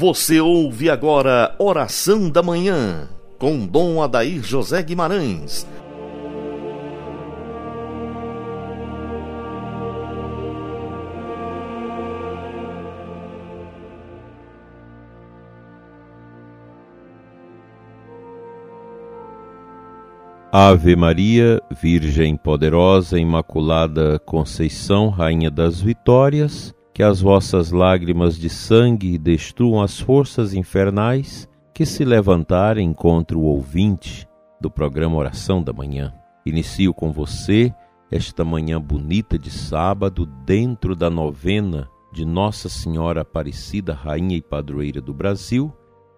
Você ouve agora Oração da Manhã, com Dom Adair José Guimarães. Ave Maria, Virgem poderosa, Imaculada Conceição, Rainha das Vitórias, que as vossas lágrimas de sangue destruam as forças infernais que se levantarem contra o ouvinte do programa Oração da Manhã. Inicio com você esta manhã bonita de sábado, dentro da novena de Nossa Senhora Aparecida, Rainha e Padroeira do Brasil,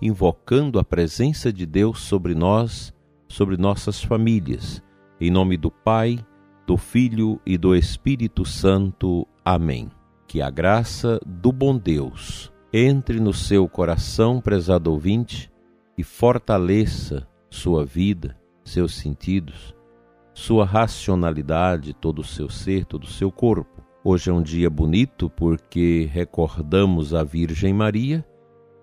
invocando a presença de Deus sobre nós sobre nossas famílias. Em nome do Pai, do Filho e do Espírito Santo. Amém. Que a graça do bom Deus entre no seu coração, prezado ouvinte, e fortaleça sua vida, seus sentidos, sua racionalidade, todo o seu ser, todo o seu corpo. Hoje é um dia bonito porque recordamos a Virgem Maria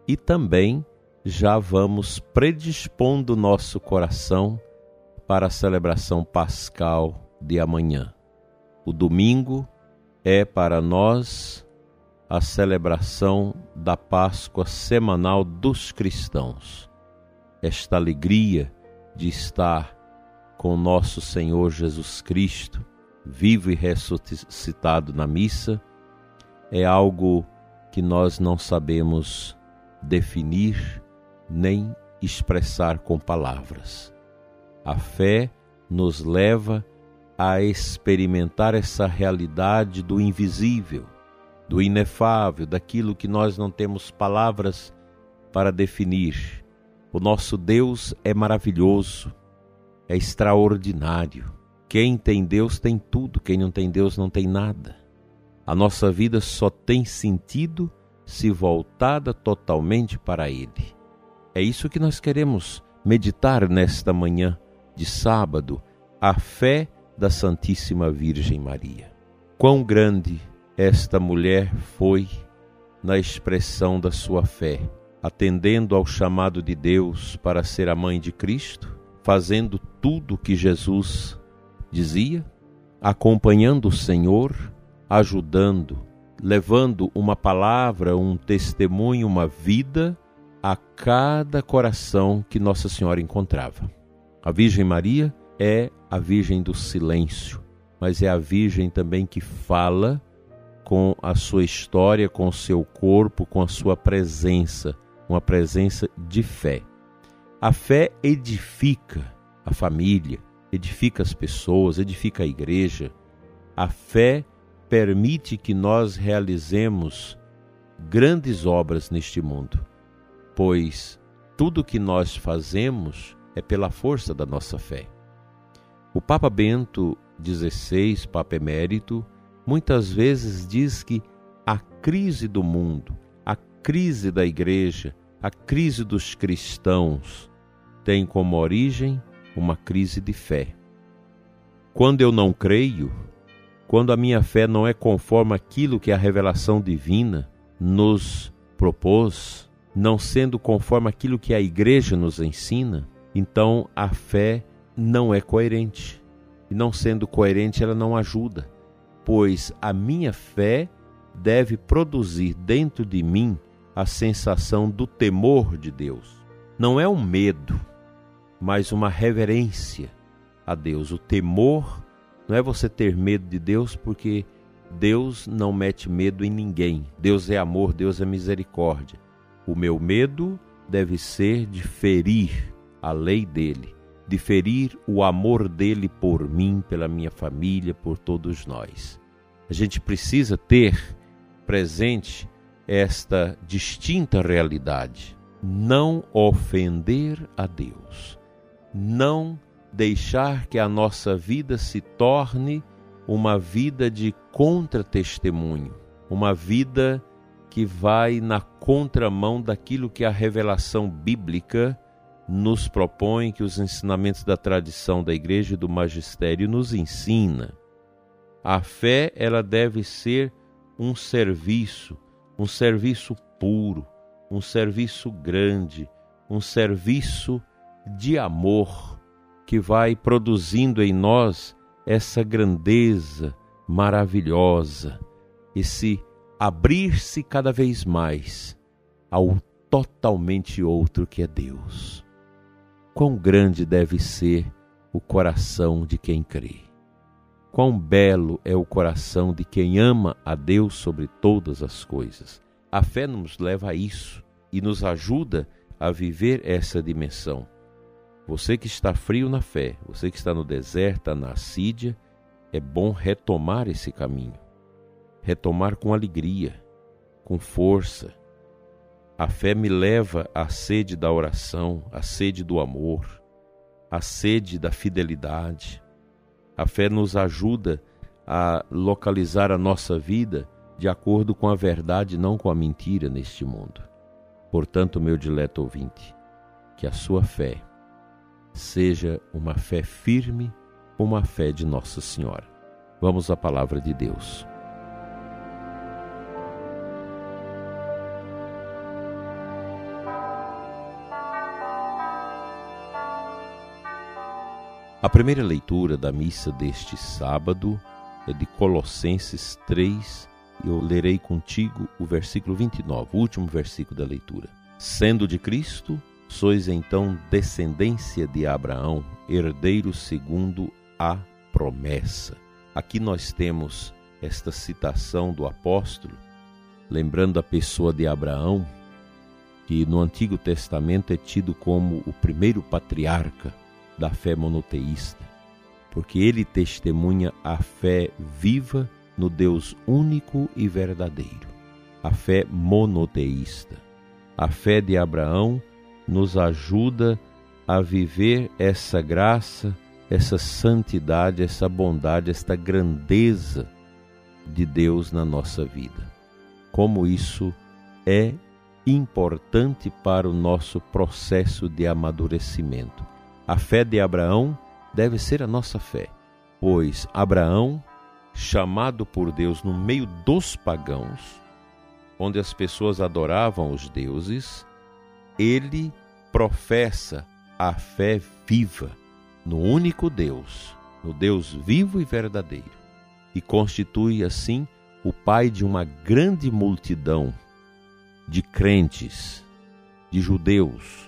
e também já vamos predispondo nosso coração para a celebração pascal de amanhã. O domingo é para nós a celebração da Páscoa semanal dos cristãos. Esta alegria de estar com nosso Senhor Jesus Cristo, vivo e ressuscitado na missa, é algo que nós não sabemos definir nem expressar com palavras. A fé nos leva a experimentar essa realidade do invisível, do inefável, daquilo que nós não temos palavras para definir. O nosso Deus é maravilhoso, é extraordinário. Quem tem Deus tem tudo, quem não tem Deus não tem nada. A nossa vida só tem sentido se voltada totalmente para Ele. É isso que nós queremos meditar nesta manhã de sábado, a fé da Santíssima Virgem Maria. Quão grande esta mulher foi na expressão da sua fé, atendendo ao chamado de Deus para ser a mãe de Cristo, fazendo tudo o que Jesus dizia, acompanhando o Senhor, ajudando, levando uma palavra, um testemunho, uma vida a cada coração que Nossa Senhora encontrava. A Virgem Maria é a Virgem do silêncio, mas é a Virgem também que fala com a sua história, com o seu corpo, com a sua presença, uma presença de fé. A fé edifica a família, edifica as pessoas, edifica a igreja. A fé permite que nós realizemos grandes obras neste mundo pois tudo que nós fazemos é pela força da nossa fé. O Papa Bento XVI, Papa Emérito, muitas vezes diz que a crise do mundo, a crise da igreja, a crise dos cristãos tem como origem uma crise de fé. Quando eu não creio, quando a minha fé não é conforme aquilo que a revelação divina nos propôs, não sendo conforme aquilo que a igreja nos ensina, então a fé não é coerente. E não sendo coerente, ela não ajuda, pois a minha fé deve produzir dentro de mim a sensação do temor de Deus. Não é um medo, mas uma reverência a Deus. O temor não é você ter medo de Deus, porque Deus não mete medo em ninguém. Deus é amor, Deus é misericórdia. O meu medo deve ser de ferir a lei dele, de ferir o amor dele por mim, pela minha família, por todos nós. A gente precisa ter presente esta distinta realidade. Não ofender a Deus. Não deixar que a nossa vida se torne uma vida de contra-testemunho, uma vida que vai na contramão daquilo que a revelação bíblica nos propõe, que os ensinamentos da tradição da igreja e do magistério nos ensina. A fé, ela deve ser um serviço, um serviço puro, um serviço grande, um serviço de amor que vai produzindo em nós essa grandeza maravilhosa, esse abrir-se cada vez mais ao totalmente outro que é Deus. Quão grande deve ser o coração de quem crê. Quão belo é o coração de quem ama a Deus sobre todas as coisas. A fé nos leva a isso e nos ajuda a viver essa dimensão. Você que está frio na fé, você que está no deserto, na assídia, é bom retomar esse caminho. Retomar com alegria, com força. A fé me leva à sede da oração, à sede do amor, à sede da fidelidade, a fé nos ajuda a localizar a nossa vida de acordo com a verdade, não com a mentira neste mundo. Portanto, meu dileto ouvinte, que a sua fé seja uma fé firme, uma fé de Nossa Senhora. Vamos à palavra de Deus. A primeira leitura da missa deste sábado é de Colossenses 3, e eu lerei contigo o versículo 29, o último versículo da leitura. Sendo de Cristo, sois então descendência de Abraão, herdeiro segundo a promessa. Aqui nós temos esta citação do apóstolo, lembrando a pessoa de Abraão, que no Antigo Testamento é tido como o primeiro patriarca da fé monoteísta, porque ele testemunha a fé viva no Deus único e verdadeiro, a fé monoteísta. A fé de Abraão nos ajuda a viver essa graça, essa santidade, essa bondade, esta grandeza de Deus na nossa vida. Como isso é importante para o nosso processo de amadurecimento. A fé de Abraão deve ser a nossa fé, pois Abraão, chamado por Deus no meio dos pagãos, onde as pessoas adoravam os deuses, ele professa a fé viva no único Deus, no Deus vivo e verdadeiro, e constitui assim o pai de uma grande multidão de crentes, de judeus,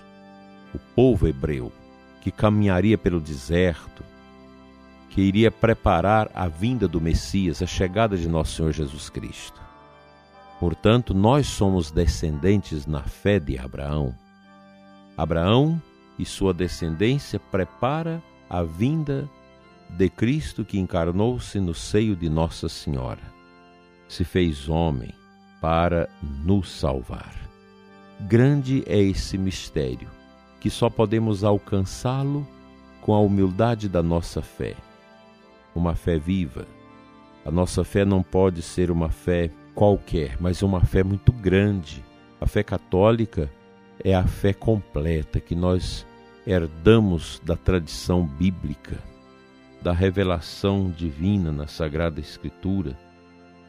o povo hebreu que caminharia pelo deserto, que iria preparar a vinda do Messias, a chegada de nosso Senhor Jesus Cristo. Portanto, nós somos descendentes na fé de Abraão. Abraão e sua descendência prepara a vinda de Cristo que encarnou-se no seio de Nossa Senhora. Se fez homem para nos salvar. Grande é esse mistério que só podemos alcançá-lo com a humildade da nossa fé. Uma fé viva. A nossa fé não pode ser uma fé qualquer, mas uma fé muito grande. A fé católica é a fé completa que nós herdamos da tradição bíblica, da revelação divina na Sagrada Escritura,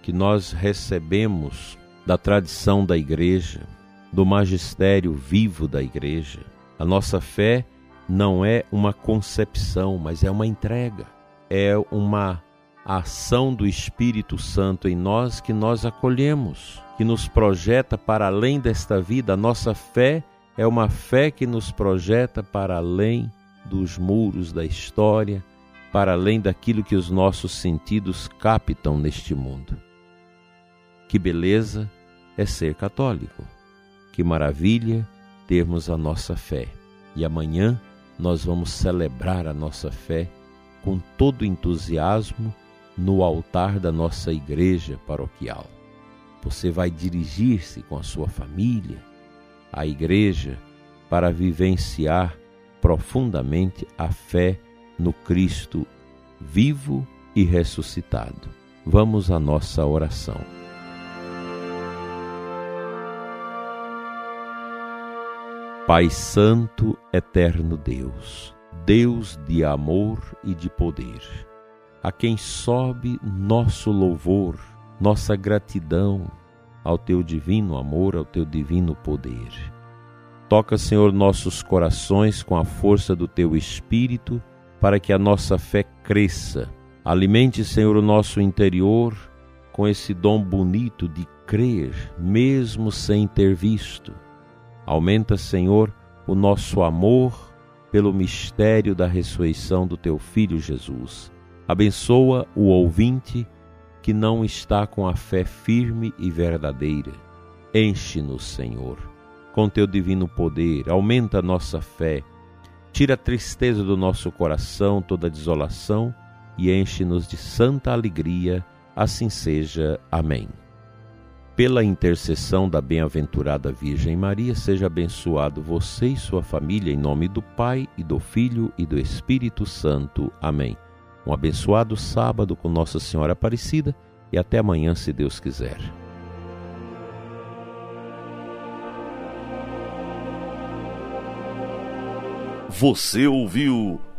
que nós recebemos da tradição da Igreja, do magistério vivo da Igreja. A nossa fé não é uma concepção, mas é uma entrega, é uma ação do Espírito Santo em nós que nós acolhemos, que nos projeta para além desta vida. A nossa fé é uma fé que nos projeta para além dos muros da história, para além daquilo que os nossos sentidos captam neste mundo. Que beleza é ser católico! Que maravilha termos a nossa fé. E amanhã nós vamos celebrar a nossa fé com todo entusiasmo no altar da nossa igreja paroquial. Você vai dirigir-se com a sua família à igreja para vivenciar profundamente a fé no Cristo vivo e ressuscitado. Vamos à nossa oração. Pai Santo, eterno Deus, Deus de amor e de poder, a quem sobe nosso louvor, nossa gratidão, ao teu divino amor, ao teu divino poder. Toca, Senhor, nossos corações com a força do teu espírito, para que a nossa fé cresça. Alimente, Senhor, o nosso interior com esse dom bonito de crer, mesmo sem ter visto. Aumenta, Senhor, o nosso amor pelo mistério da ressurreição do teu filho Jesus. Abençoa o ouvinte que não está com a fé firme e verdadeira. Enche-nos, Senhor, com teu divino poder, aumenta a nossa fé, tira a tristeza do nosso coração, toda a desolação e enche-nos de santa alegria. Assim seja. Amém. Pela intercessão da bem-aventurada Virgem Maria, seja abençoado você e sua família, em nome do Pai e do Filho e do Espírito Santo. Amém. Um abençoado sábado com Nossa Senhora Aparecida e até amanhã, se Deus quiser. Você ouviu